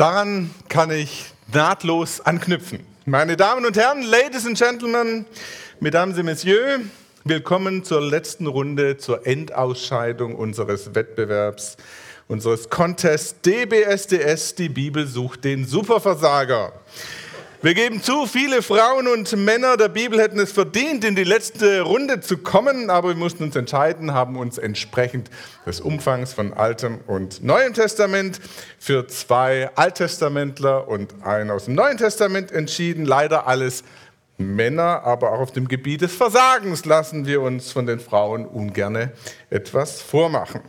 Daran kann ich nahtlos anknüpfen. Meine Damen und Herren, Ladies and Gentlemen, Mesdames et Messieurs, willkommen zur letzten Runde, zur Endausscheidung unseres Wettbewerbs, unseres Contests DBSDS, die Bibel sucht den Superversager. Wir geben zu, viele Frauen und Männer der Bibel hätten es verdient, in die letzte Runde zu kommen, aber wir mussten uns entscheiden, haben uns entsprechend des Umfangs von Altem und Neuem Testament für zwei Alttestamentler und einen aus dem Neuen Testament entschieden. Leider alles Männer, aber auch auf dem Gebiet des Versagens lassen wir uns von den Frauen ungerne etwas vormachen.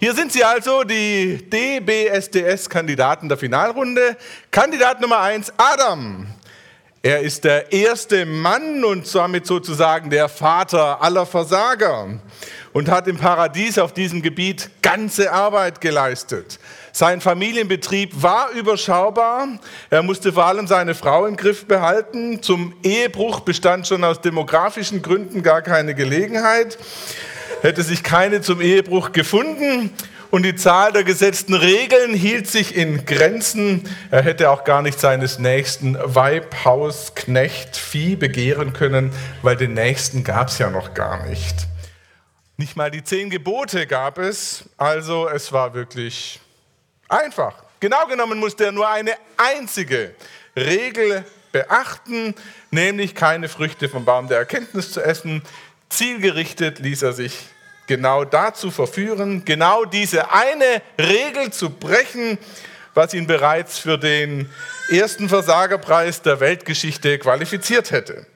Hier sind sie also, die DBSDS-Kandidaten der Finalrunde. Kandidat Nummer 1, Adam. Er ist der erste Mann und damit sozusagen der Vater aller Versager und hat im Paradies auf diesem Gebiet ganze Arbeit geleistet. Sein Familienbetrieb war überschaubar. Er musste vor allem seine Frau im Griff behalten. Zum Ehebruch bestand schon aus demografischen Gründen gar keine Gelegenheit hätte sich keine zum Ehebruch gefunden und die Zahl der gesetzten Regeln hielt sich in Grenzen. Er hätte auch gar nicht seines nächsten Weib, Haus, Knecht, Vieh begehren können, weil den nächsten gab es ja noch gar nicht. Nicht mal die zehn Gebote gab es, also es war wirklich einfach. Genau genommen musste er nur eine einzige Regel beachten, nämlich keine Früchte vom Baum der Erkenntnis zu essen. Zielgerichtet ließ er sich genau dazu verführen, genau diese eine Regel zu brechen, was ihn bereits für den ersten Versagerpreis der Weltgeschichte qualifiziert hätte.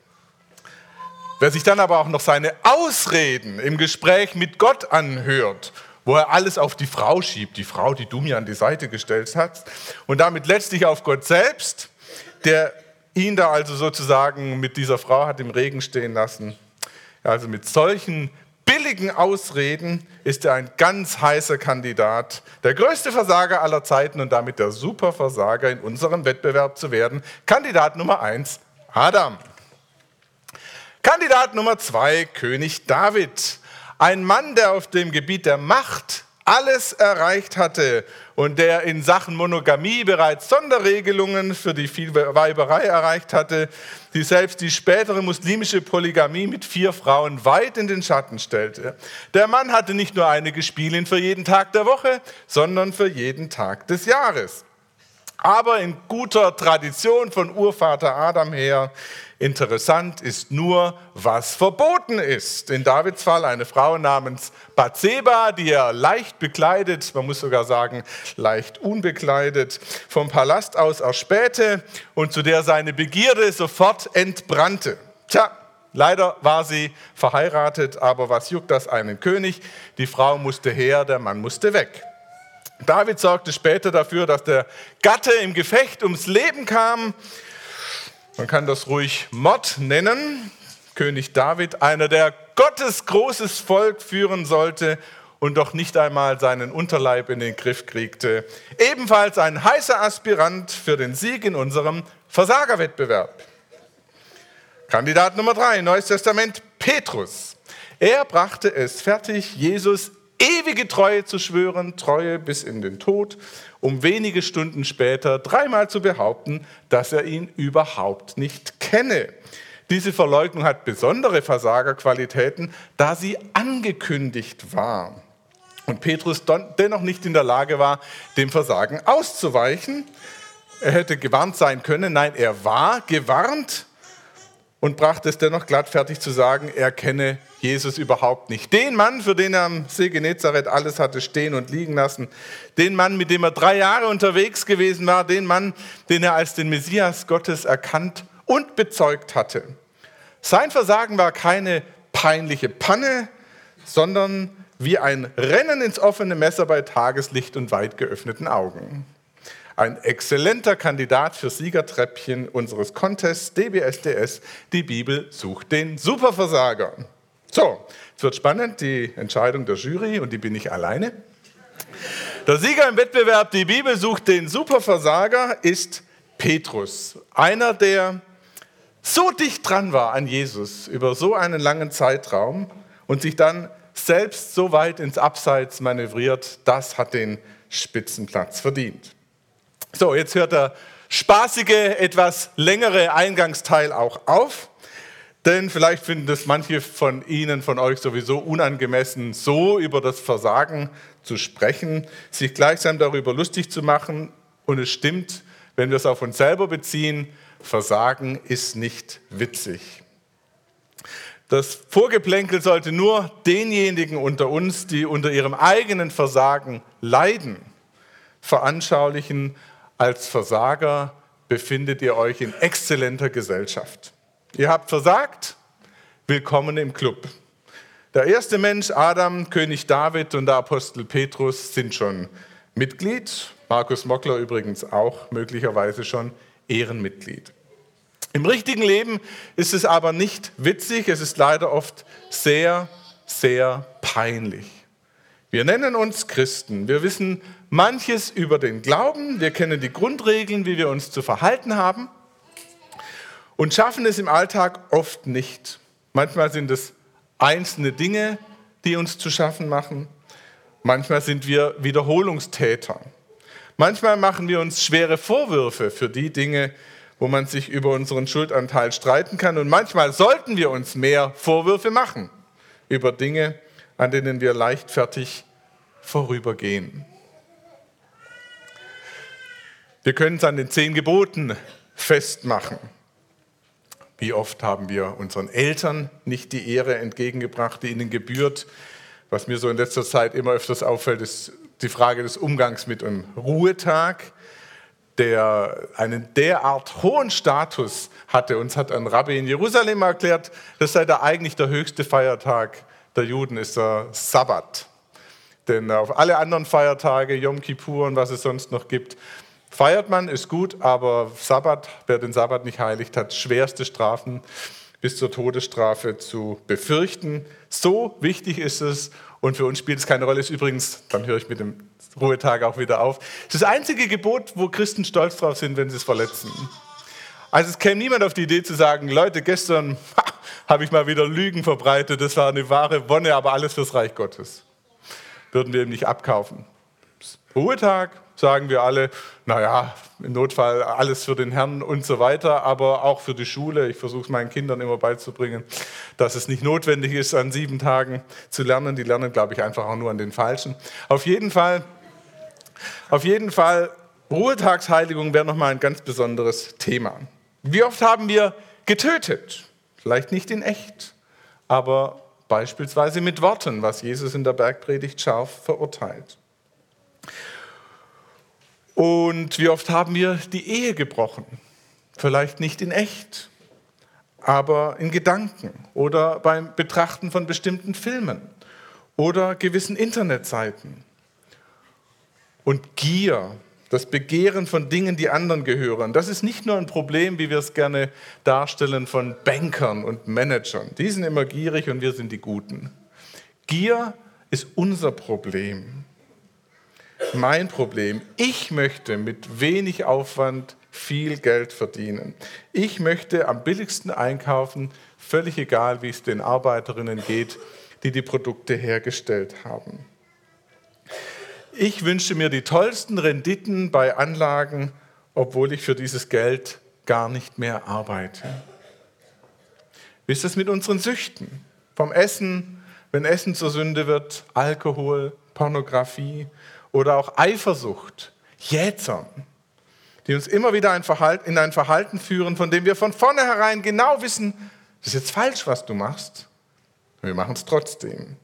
Wer sich dann aber auch noch seine Ausreden im Gespräch mit Gott anhört, wo er alles auf die Frau schiebt, die Frau, die du mir an die Seite gestellt hast, und damit letztlich auf Gott selbst, der ihn da also sozusagen mit dieser Frau hat im Regen stehen lassen. Also mit solchen billigen Ausreden ist er ein ganz heißer Kandidat, der größte Versager aller Zeiten und damit der Superversager in unserem Wettbewerb zu werden. Kandidat Nummer eins, Adam. Kandidat Nummer zwei, König David. Ein Mann, der auf dem Gebiet der Macht alles erreicht hatte und der in Sachen Monogamie bereits Sonderregelungen für die Vielweiberei erreicht hatte, die selbst die spätere muslimische Polygamie mit vier Frauen weit in den Schatten stellte. Der Mann hatte nicht nur eine Gespielin für jeden Tag der Woche, sondern für jeden Tag des Jahres. Aber in guter Tradition von Urvater Adam her Interessant ist nur, was verboten ist. In Davids Fall eine Frau namens Bathseba, die er leicht bekleidet, man muss sogar sagen leicht unbekleidet, vom Palast aus erspähte und zu der seine Begierde sofort entbrannte. Tja, leider war sie verheiratet, aber was juckt das einen König? Die Frau musste her, der Mann musste weg. David sorgte später dafür, dass der Gatte im Gefecht ums Leben kam man kann das ruhig Mord nennen. König David, einer, der Gottes großes Volk führen sollte und doch nicht einmal seinen Unterleib in den Griff kriegte. Ebenfalls ein heißer Aspirant für den Sieg in unserem Versagerwettbewerb. Kandidat Nummer drei, Neues Testament, Petrus. Er brachte es fertig, Jesus ewige Treue zu schwören, Treue bis in den Tod um wenige Stunden später dreimal zu behaupten, dass er ihn überhaupt nicht kenne. Diese Verleugnung hat besondere Versagerqualitäten, da sie angekündigt war. Und Petrus dennoch nicht in der Lage war, dem Versagen auszuweichen. Er hätte gewarnt sein können. Nein, er war gewarnt und brachte es dennoch glatt fertig zu sagen, er kenne Jesus überhaupt nicht. Den Mann, für den er am See Genezareth alles hatte stehen und liegen lassen, den Mann, mit dem er drei Jahre unterwegs gewesen war, den Mann, den er als den Messias Gottes erkannt und bezeugt hatte. Sein Versagen war keine peinliche Panne, sondern wie ein Rennen ins offene Messer bei Tageslicht und weit geöffneten Augen. Ein exzellenter Kandidat für Siegertreppchen unseres Contests DBSDS. Die Bibel sucht den Superversager. So, es wird spannend, die Entscheidung der Jury und die bin ich alleine. Der Sieger im Wettbewerb Die Bibel sucht den Superversager ist Petrus, einer, der so dicht dran war an Jesus über so einen langen Zeitraum und sich dann selbst so weit ins Abseits manövriert, das hat den Spitzenplatz verdient. So, jetzt hört der spaßige, etwas längere Eingangsteil auch auf. Denn vielleicht finden das manche von Ihnen, von euch sowieso unangemessen, so über das Versagen zu sprechen, sich gleichsam darüber lustig zu machen. Und es stimmt, wenn wir es auf uns selber beziehen, Versagen ist nicht witzig. Das Vorgeplänkel sollte nur denjenigen unter uns, die unter ihrem eigenen Versagen leiden, veranschaulichen, als Versager befindet ihr euch in exzellenter Gesellschaft. Ihr habt versagt, willkommen im Club. Der erste Mensch, Adam, König David und der Apostel Petrus sind schon Mitglied. Markus Mockler übrigens auch möglicherweise schon Ehrenmitglied. Im richtigen Leben ist es aber nicht witzig, es ist leider oft sehr, sehr peinlich. Wir nennen uns Christen, wir wissen manches über den Glauben, wir kennen die Grundregeln, wie wir uns zu verhalten haben und schaffen es im Alltag oft nicht. Manchmal sind es einzelne Dinge, die uns zu schaffen machen, manchmal sind wir Wiederholungstäter, manchmal machen wir uns schwere Vorwürfe für die Dinge, wo man sich über unseren Schuldanteil streiten kann. Und manchmal sollten wir uns mehr Vorwürfe machen über Dinge, an denen wir leichtfertig vorübergehen. Wir können es an den zehn Geboten festmachen. Wie oft haben wir unseren Eltern nicht die Ehre entgegengebracht, die ihnen gebührt? Was mir so in letzter Zeit immer öfters auffällt, ist die Frage des Umgangs mit einem Ruhetag der einen derart hohen Status hatte. Uns hat ein Rabbi in Jerusalem erklärt, das sei da eigentlich der höchste Feiertag der Juden, ist der Sabbat. Denn auf alle anderen Feiertage, Yom Kippur und was es sonst noch gibt, feiert man, ist gut, aber Sabbat, wer den Sabbat nicht heiligt, hat schwerste Strafen bis zur Todesstrafe zu befürchten. So wichtig ist es und für uns spielt es keine Rolle. Ist übrigens, dann höre ich mit dem Ruhetag auch wieder auf. Es ist das einzige Gebot, wo Christen stolz drauf sind, wenn sie es verletzen. Also es käme niemand auf die Idee zu sagen, Leute, gestern habe ich mal wieder Lügen verbreitet, das war eine wahre Wonne, aber alles fürs Reich Gottes. Würden wir ihm nicht abkaufen. Ruhetag, sagen wir alle, naja, im Notfall alles für den Herrn und so weiter, aber auch für die Schule. Ich versuche es meinen Kindern immer beizubringen, dass es nicht notwendig ist, an sieben Tagen zu lernen. Die lernen, glaube ich, einfach auch nur an den falschen. Auf jeden Fall, auf jeden Fall, Ruhetagsheiligung wäre nochmal ein ganz besonderes Thema. Wie oft haben wir getötet? Vielleicht nicht in echt, aber beispielsweise mit Worten, was Jesus in der Bergpredigt scharf verurteilt. Und wie oft haben wir die Ehe gebrochen? Vielleicht nicht in echt, aber in Gedanken oder beim Betrachten von bestimmten Filmen oder gewissen Internetseiten. Und Gier, das Begehren von Dingen, die anderen gehören, das ist nicht nur ein Problem, wie wir es gerne darstellen, von Bankern und Managern. Die sind immer gierig und wir sind die Guten. Gier ist unser Problem mein Problem. Ich möchte mit wenig Aufwand viel Geld verdienen. Ich möchte am billigsten einkaufen, völlig egal, wie es den Arbeiterinnen geht, die die Produkte hergestellt haben. Ich wünsche mir die tollsten Renditen bei Anlagen, obwohl ich für dieses Geld gar nicht mehr arbeite. Wie ist das mit unseren Süchten? Vom Essen, wenn Essen zur Sünde wird, Alkohol, Pornografie, oder auch Eifersucht, Jätsern, die uns immer wieder in ein Verhalten führen, von dem wir von vornherein genau wissen, das ist jetzt falsch, was du machst. Wir machen es trotzdem.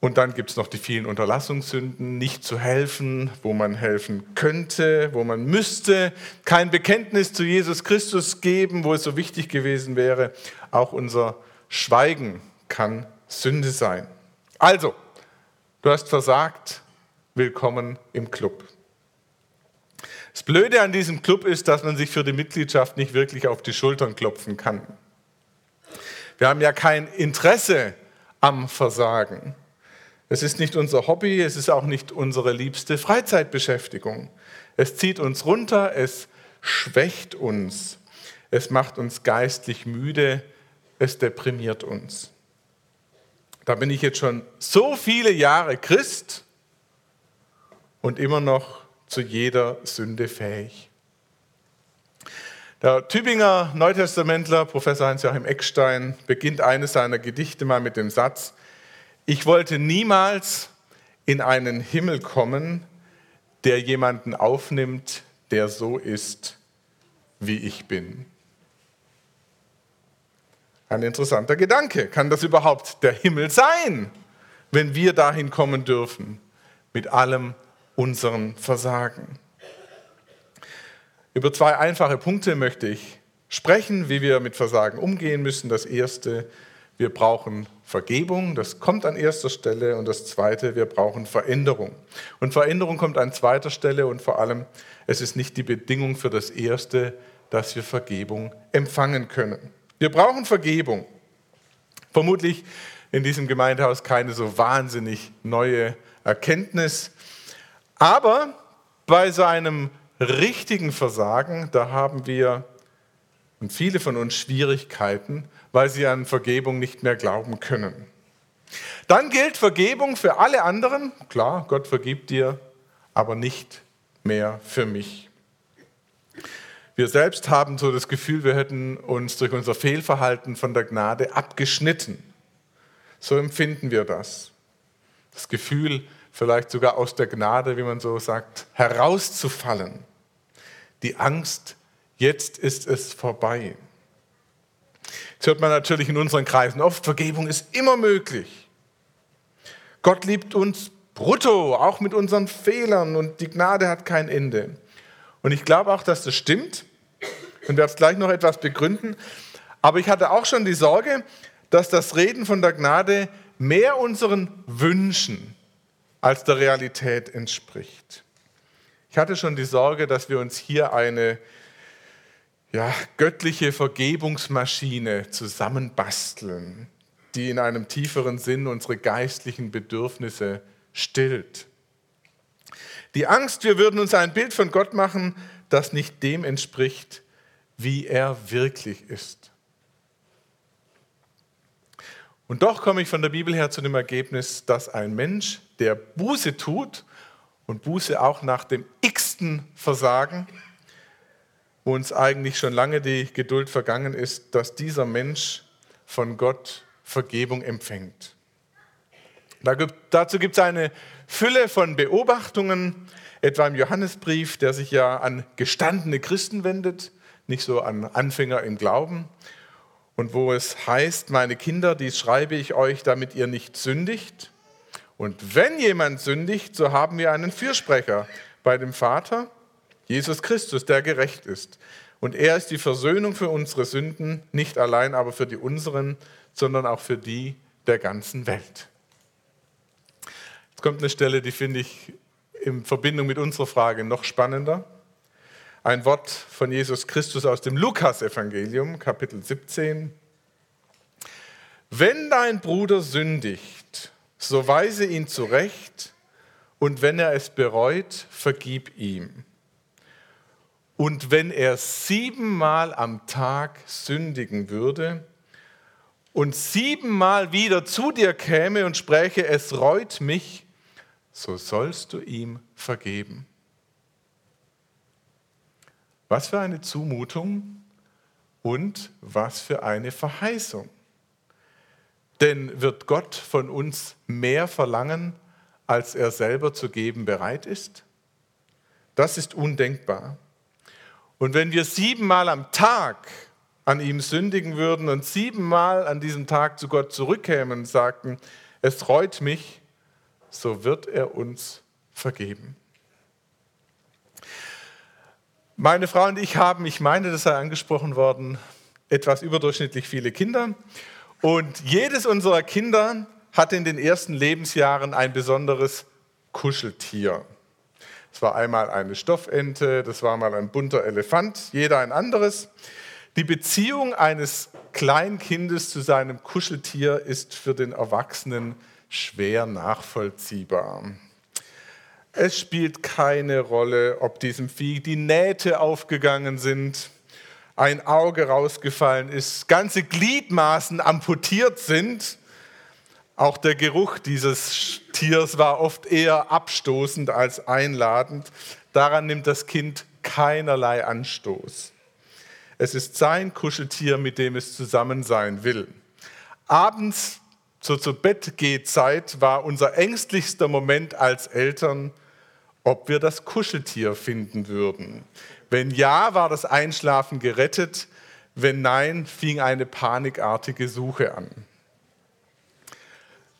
Und dann gibt es noch die vielen Unterlassungssünden, nicht zu helfen, wo man helfen könnte, wo man müsste, kein Bekenntnis zu Jesus Christus geben, wo es so wichtig gewesen wäre. Auch unser Schweigen kann Sünde sein. Also, Du hast versagt, willkommen im Club. Das Blöde an diesem Club ist, dass man sich für die Mitgliedschaft nicht wirklich auf die Schultern klopfen kann. Wir haben ja kein Interesse am Versagen. Es ist nicht unser Hobby, es ist auch nicht unsere liebste Freizeitbeschäftigung. Es zieht uns runter, es schwächt uns, es macht uns geistlich müde, es deprimiert uns da bin ich jetzt schon so viele Jahre Christ und immer noch zu jeder Sünde fähig. Der Tübinger Neutestamentler, Professor Hans-Joachim Eckstein, beginnt eines seiner Gedichte mal mit dem Satz, ich wollte niemals in einen Himmel kommen, der jemanden aufnimmt, der so ist, wie ich bin. Ein interessanter Gedanke. Kann das überhaupt der Himmel sein, wenn wir dahin kommen dürfen, mit allem unseren Versagen? Über zwei einfache Punkte möchte ich sprechen, wie wir mit Versagen umgehen müssen. Das erste, wir brauchen Vergebung, das kommt an erster Stelle. Und das zweite, wir brauchen Veränderung. Und Veränderung kommt an zweiter Stelle und vor allem, es ist nicht die Bedingung für das erste, dass wir Vergebung empfangen können. Wir brauchen Vergebung. Vermutlich in diesem Gemeindehaus keine so wahnsinnig neue Erkenntnis. Aber bei seinem richtigen Versagen, da haben wir und viele von uns Schwierigkeiten, weil sie an Vergebung nicht mehr glauben können. Dann gilt Vergebung für alle anderen. Klar, Gott vergibt dir, aber nicht mehr für mich. Wir selbst haben so das Gefühl, wir hätten uns durch unser Fehlverhalten von der Gnade abgeschnitten. So empfinden wir das. Das Gefühl, vielleicht sogar aus der Gnade, wie man so sagt, herauszufallen. Die Angst, jetzt ist es vorbei. Jetzt hört man natürlich in unseren Kreisen oft, Vergebung ist immer möglich. Gott liebt uns brutto, auch mit unseren Fehlern und die Gnade hat kein Ende. Und ich glaube auch, dass das stimmt und werde es gleich noch etwas begründen. Aber ich hatte auch schon die Sorge, dass das Reden von der Gnade mehr unseren Wünschen als der Realität entspricht. Ich hatte schon die Sorge, dass wir uns hier eine ja, göttliche Vergebungsmaschine zusammenbasteln, die in einem tieferen Sinn unsere geistlichen Bedürfnisse stillt. Die Angst, wir würden uns ein Bild von Gott machen, das nicht dem entspricht, wie er wirklich ist. Und doch komme ich von der Bibel her zu dem Ergebnis, dass ein Mensch, der Buße tut und Buße auch nach dem x-ten Versagen, wo uns eigentlich schon lange die Geduld vergangen ist, dass dieser Mensch von Gott Vergebung empfängt. Dazu gibt es eine Fülle von Beobachtungen, etwa im Johannesbrief, der sich ja an gestandene Christen wendet, nicht so an Anfänger im Glauben. Und wo es heißt, meine Kinder, dies schreibe ich euch, damit ihr nicht sündigt. Und wenn jemand sündigt, so haben wir einen Fürsprecher bei dem Vater, Jesus Christus, der gerecht ist. Und er ist die Versöhnung für unsere Sünden, nicht allein aber für die unseren, sondern auch für die der ganzen Welt. Kommt eine Stelle, die finde ich in Verbindung mit unserer Frage noch spannender. Ein Wort von Jesus Christus aus dem Lukasevangelium, Kapitel 17. Wenn dein Bruder sündigt, so weise ihn zurecht, und wenn er es bereut, vergib ihm. Und wenn er siebenmal am Tag sündigen würde und siebenmal wieder zu dir käme und spräche, es reut mich, so sollst du ihm vergeben. Was für eine Zumutung und was für eine Verheißung. Denn wird Gott von uns mehr verlangen, als er selber zu geben bereit ist? Das ist undenkbar. Und wenn wir siebenmal am Tag an ihm sündigen würden und siebenmal an diesem Tag zu Gott zurückkämen und sagten, es reut mich, so wird er uns vergeben. Meine Frau und ich haben, ich meine, das sei angesprochen worden, etwas überdurchschnittlich viele Kinder. Und jedes unserer Kinder hatte in den ersten Lebensjahren ein besonderes Kuscheltier. Es war einmal eine Stoffente, das war mal ein bunter Elefant, jeder ein anderes. Die Beziehung eines Kleinkindes zu seinem Kuscheltier ist für den Erwachsenen schwer nachvollziehbar. Es spielt keine Rolle, ob diesem Vieh die Nähte aufgegangen sind, ein Auge rausgefallen ist, ganze Gliedmaßen amputiert sind. Auch der Geruch dieses Tiers war oft eher abstoßend als einladend. daran nimmt das Kind keinerlei Anstoß. Es ist sein Kuscheltier, mit dem es zusammen sein will. Abends zur zu Bett Zeit war unser ängstlichster Moment als Eltern, ob wir das Kuscheltier finden würden. Wenn ja, war das Einschlafen gerettet, wenn nein, fing eine panikartige Suche an.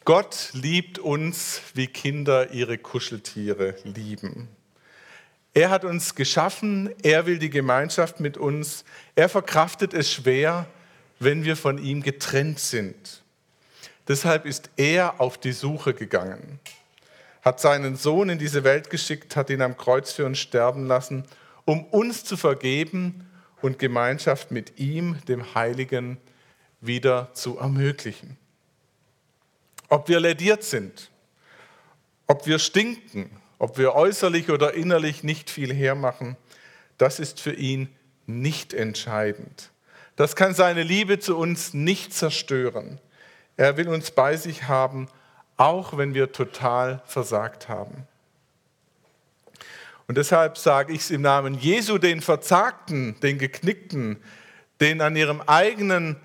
Gott liebt uns, wie Kinder ihre Kuscheltiere lieben. Er hat uns geschaffen, er will die Gemeinschaft mit uns, er verkraftet es schwer, wenn wir von ihm getrennt sind. Deshalb ist er auf die Suche gegangen, hat seinen Sohn in diese Welt geschickt, hat ihn am Kreuz für uns sterben lassen, um uns zu vergeben und Gemeinschaft mit ihm, dem Heiligen, wieder zu ermöglichen. Ob wir lediert sind, ob wir stinken, ob wir äußerlich oder innerlich nicht viel hermachen, das ist für ihn nicht entscheidend. Das kann seine Liebe zu uns nicht zerstören. Er will uns bei sich haben, auch wenn wir total versagt haben. Und deshalb sage ich es im Namen Jesu den Verzagten, den Geknickten, den an ihrem eigenen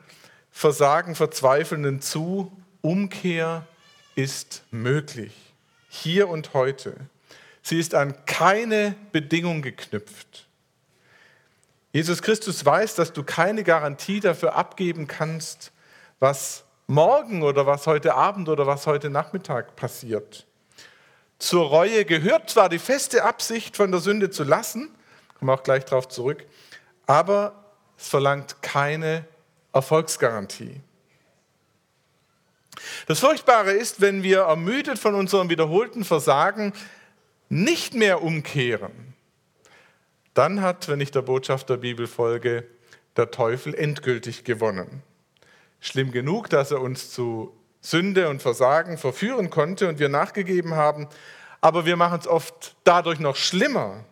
Versagen verzweifelnden zu, Umkehr ist möglich, hier und heute. Sie ist an keine Bedingung geknüpft. Jesus Christus weiß, dass du keine Garantie dafür abgeben kannst, was morgen oder was heute Abend oder was heute Nachmittag passiert. Zur Reue gehört zwar die feste Absicht, von der Sünde zu lassen, kommen wir auch gleich darauf zurück, aber es verlangt keine Erfolgsgarantie. Das Furchtbare ist, wenn wir ermüdet von unserem wiederholten Versagen nicht mehr umkehren, dann hat, wenn ich der Botschaft der Bibel folge, der Teufel endgültig gewonnen. Schlimm genug, dass er uns zu Sünde und Versagen verführen konnte und wir nachgegeben haben, aber wir machen es oft dadurch noch schlimmer,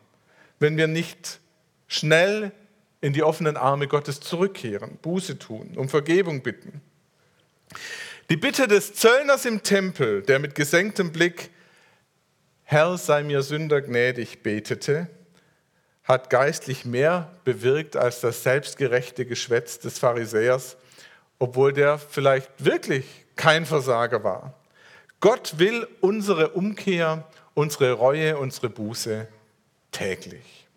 wenn wir nicht schnell in die offenen Arme Gottes zurückkehren, Buße tun, um Vergebung bitten. Die Bitte des Zöllners im Tempel, der mit gesenktem Blick, Herr sei mir Sünder gnädig, betete, hat geistlich mehr bewirkt als das selbstgerechte Geschwätz des Pharisäers, obwohl der vielleicht wirklich kein Versager war. Gott will unsere Umkehr, unsere Reue, unsere Buße täglich.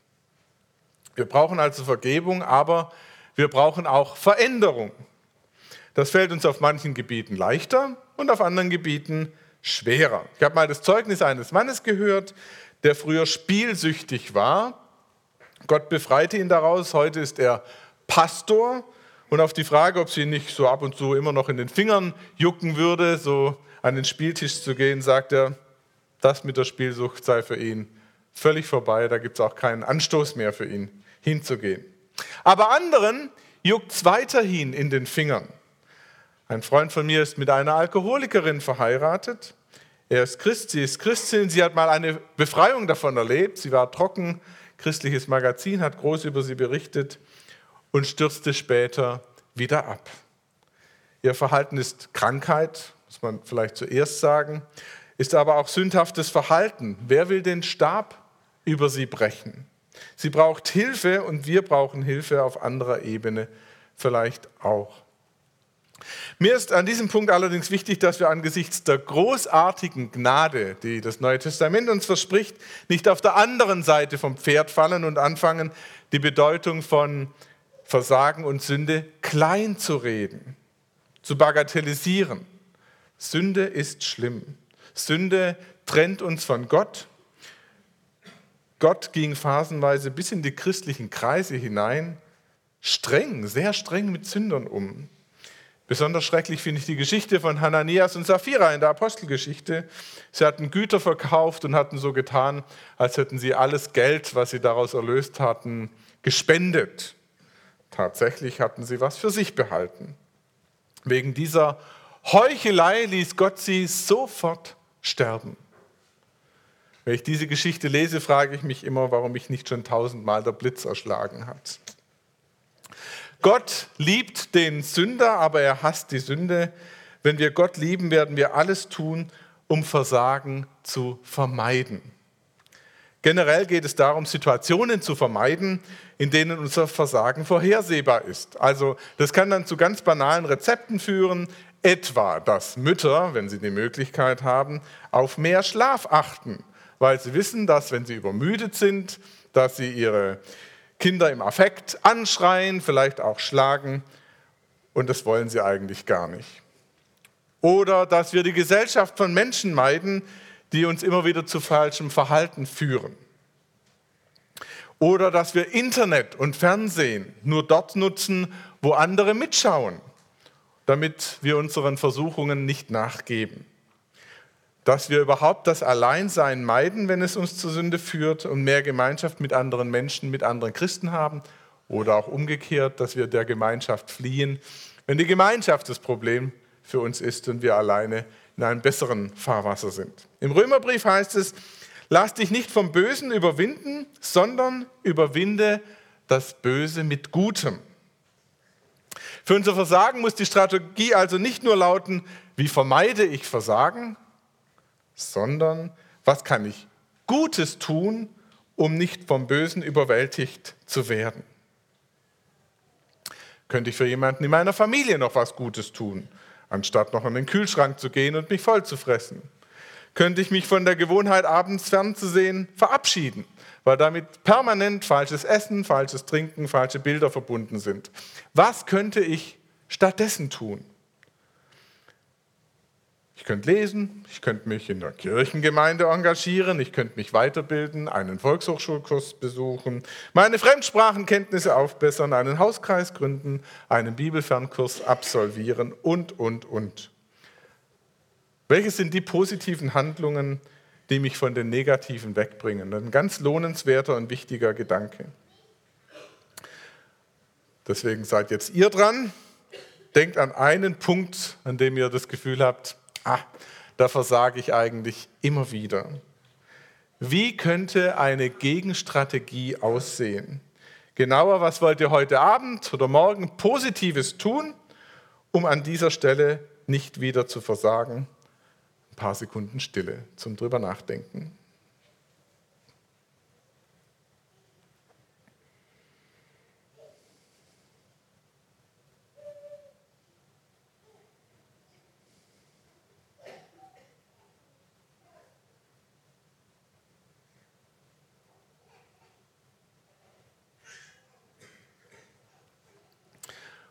Wir brauchen also Vergebung, aber wir brauchen auch Veränderung. Das fällt uns auf manchen Gebieten leichter und auf anderen Gebieten schwerer. Ich habe mal das Zeugnis eines Mannes gehört, der früher spielsüchtig war. Gott befreite ihn daraus. Heute ist er Pastor. Und auf die Frage, ob sie nicht so ab und zu immer noch in den Fingern jucken würde, so an den Spieltisch zu gehen, sagt er, das mit der Spielsucht sei für ihn völlig vorbei. Da gibt es auch keinen Anstoß mehr für ihn, hinzugehen. Aber anderen juckt es weiterhin in den Fingern. Ein Freund von mir ist mit einer Alkoholikerin verheiratet. Er ist Christ, sie ist Christin. Sie hat mal eine Befreiung davon erlebt. Sie war trocken. Christliches Magazin hat groß über sie berichtet und stürzte später wieder ab. Ihr Verhalten ist Krankheit, muss man vielleicht zuerst sagen, ist aber auch sündhaftes Verhalten. Wer will den Stab über sie brechen? Sie braucht Hilfe und wir brauchen Hilfe auf anderer Ebene vielleicht auch. Mir ist an diesem Punkt allerdings wichtig, dass wir angesichts der großartigen Gnade, die das Neue Testament uns verspricht, nicht auf der anderen Seite vom Pferd fallen und anfangen, die Bedeutung von Versagen und Sünde klein zu reden, zu bagatellisieren. Sünde ist schlimm. Sünde trennt uns von Gott. Gott ging phasenweise bis in die christlichen Kreise hinein, streng, sehr streng mit Sündern um. Besonders schrecklich finde ich die Geschichte von Hananias und Sapphira in der Apostelgeschichte. Sie hatten Güter verkauft und hatten so getan, als hätten sie alles Geld, was sie daraus erlöst hatten, gespendet. Tatsächlich hatten sie was für sich behalten. Wegen dieser Heuchelei ließ Gott sie sofort sterben. Wenn ich diese Geschichte lese, frage ich mich immer, warum mich nicht schon tausendmal der Blitz erschlagen hat. Gott liebt den Sünder, aber er hasst die Sünde. Wenn wir Gott lieben, werden wir alles tun, um Versagen zu vermeiden. Generell geht es darum, Situationen zu vermeiden, in denen unser Versagen vorhersehbar ist. Also das kann dann zu ganz banalen Rezepten führen, etwa, dass Mütter, wenn sie die Möglichkeit haben, auf mehr Schlaf achten, weil sie wissen, dass wenn sie übermüdet sind, dass sie ihre Kinder im Affekt anschreien, vielleicht auch schlagen und das wollen sie eigentlich gar nicht. Oder dass wir die Gesellschaft von Menschen meiden, die uns immer wieder zu falschem Verhalten führen. Oder dass wir Internet und Fernsehen nur dort nutzen, wo andere mitschauen, damit wir unseren Versuchungen nicht nachgeben. Dass wir überhaupt das Alleinsein meiden, wenn es uns zur Sünde führt und mehr Gemeinschaft mit anderen Menschen, mit anderen Christen haben. Oder auch umgekehrt, dass wir der Gemeinschaft fliehen, wenn die Gemeinschaft das Problem für uns ist und wir alleine in einem besseren Fahrwasser sind. Im Römerbrief heißt es, lass dich nicht vom Bösen überwinden, sondern überwinde das Böse mit Gutem. Für unser Versagen muss die Strategie also nicht nur lauten, wie vermeide ich Versagen, sondern was kann ich Gutes tun, um nicht vom Bösen überwältigt zu werden. Könnte ich für jemanden in meiner Familie noch was Gutes tun? anstatt noch an den Kühlschrank zu gehen und mich voll zu fressen. Könnte ich mich von der Gewohnheit, abends fernzusehen, verabschieden, weil damit permanent falsches Essen, falsches Trinken, falsche Bilder verbunden sind. Was könnte ich stattdessen tun? Ich könnte lesen, ich könnte mich in der Kirchengemeinde engagieren, ich könnte mich weiterbilden, einen Volkshochschulkurs besuchen, meine Fremdsprachenkenntnisse aufbessern, einen Hauskreis gründen, einen Bibelfernkurs absolvieren und, und, und. Welche sind die positiven Handlungen, die mich von den negativen wegbringen? Ein ganz lohnenswerter und wichtiger Gedanke. Deswegen seid jetzt ihr dran. Denkt an einen Punkt, an dem ihr das Gefühl habt, ah, da versage ich eigentlich immer wieder. Wie könnte eine Gegenstrategie aussehen? Genauer, was wollt ihr heute Abend oder morgen Positives tun, um an dieser Stelle nicht wieder zu versagen? Paar Sekunden Stille zum drüber nachdenken.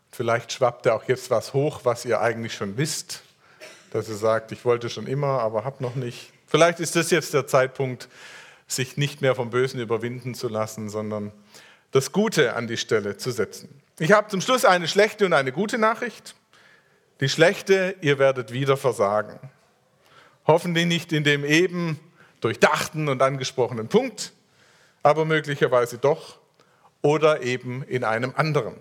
Vielleicht schwappt ja auch jetzt was hoch, was ihr eigentlich schon wisst, dass ihr sagt, ich wollte schon immer, aber habe noch nicht. Vielleicht ist das jetzt der Zeitpunkt, sich nicht mehr vom Bösen überwinden zu lassen, sondern das Gute an die Stelle zu setzen. Ich habe zum Schluss eine schlechte und eine gute Nachricht. Die schlechte, ihr werdet wieder versagen. Hoffentlich nicht in dem eben durchdachten und angesprochenen Punkt, aber möglicherweise doch oder eben in einem anderen.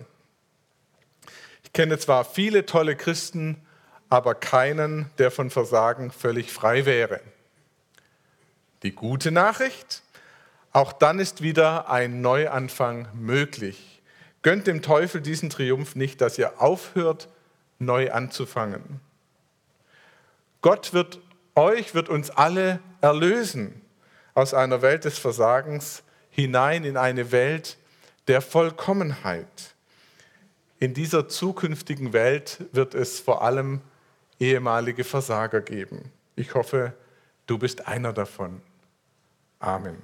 Ich kenne zwar viele tolle Christen, aber keinen, der von Versagen völlig frei wäre. Die gute Nachricht, auch dann ist wieder ein Neuanfang möglich. Gönnt dem Teufel diesen Triumph nicht, dass ihr aufhört, neu anzufangen. Gott wird euch, wird uns alle erlösen aus einer Welt des Versagens hinein in eine Welt der Vollkommenheit. In dieser zukünftigen Welt wird es vor allem ehemalige Versager geben. Ich hoffe, du bist einer davon. Amen.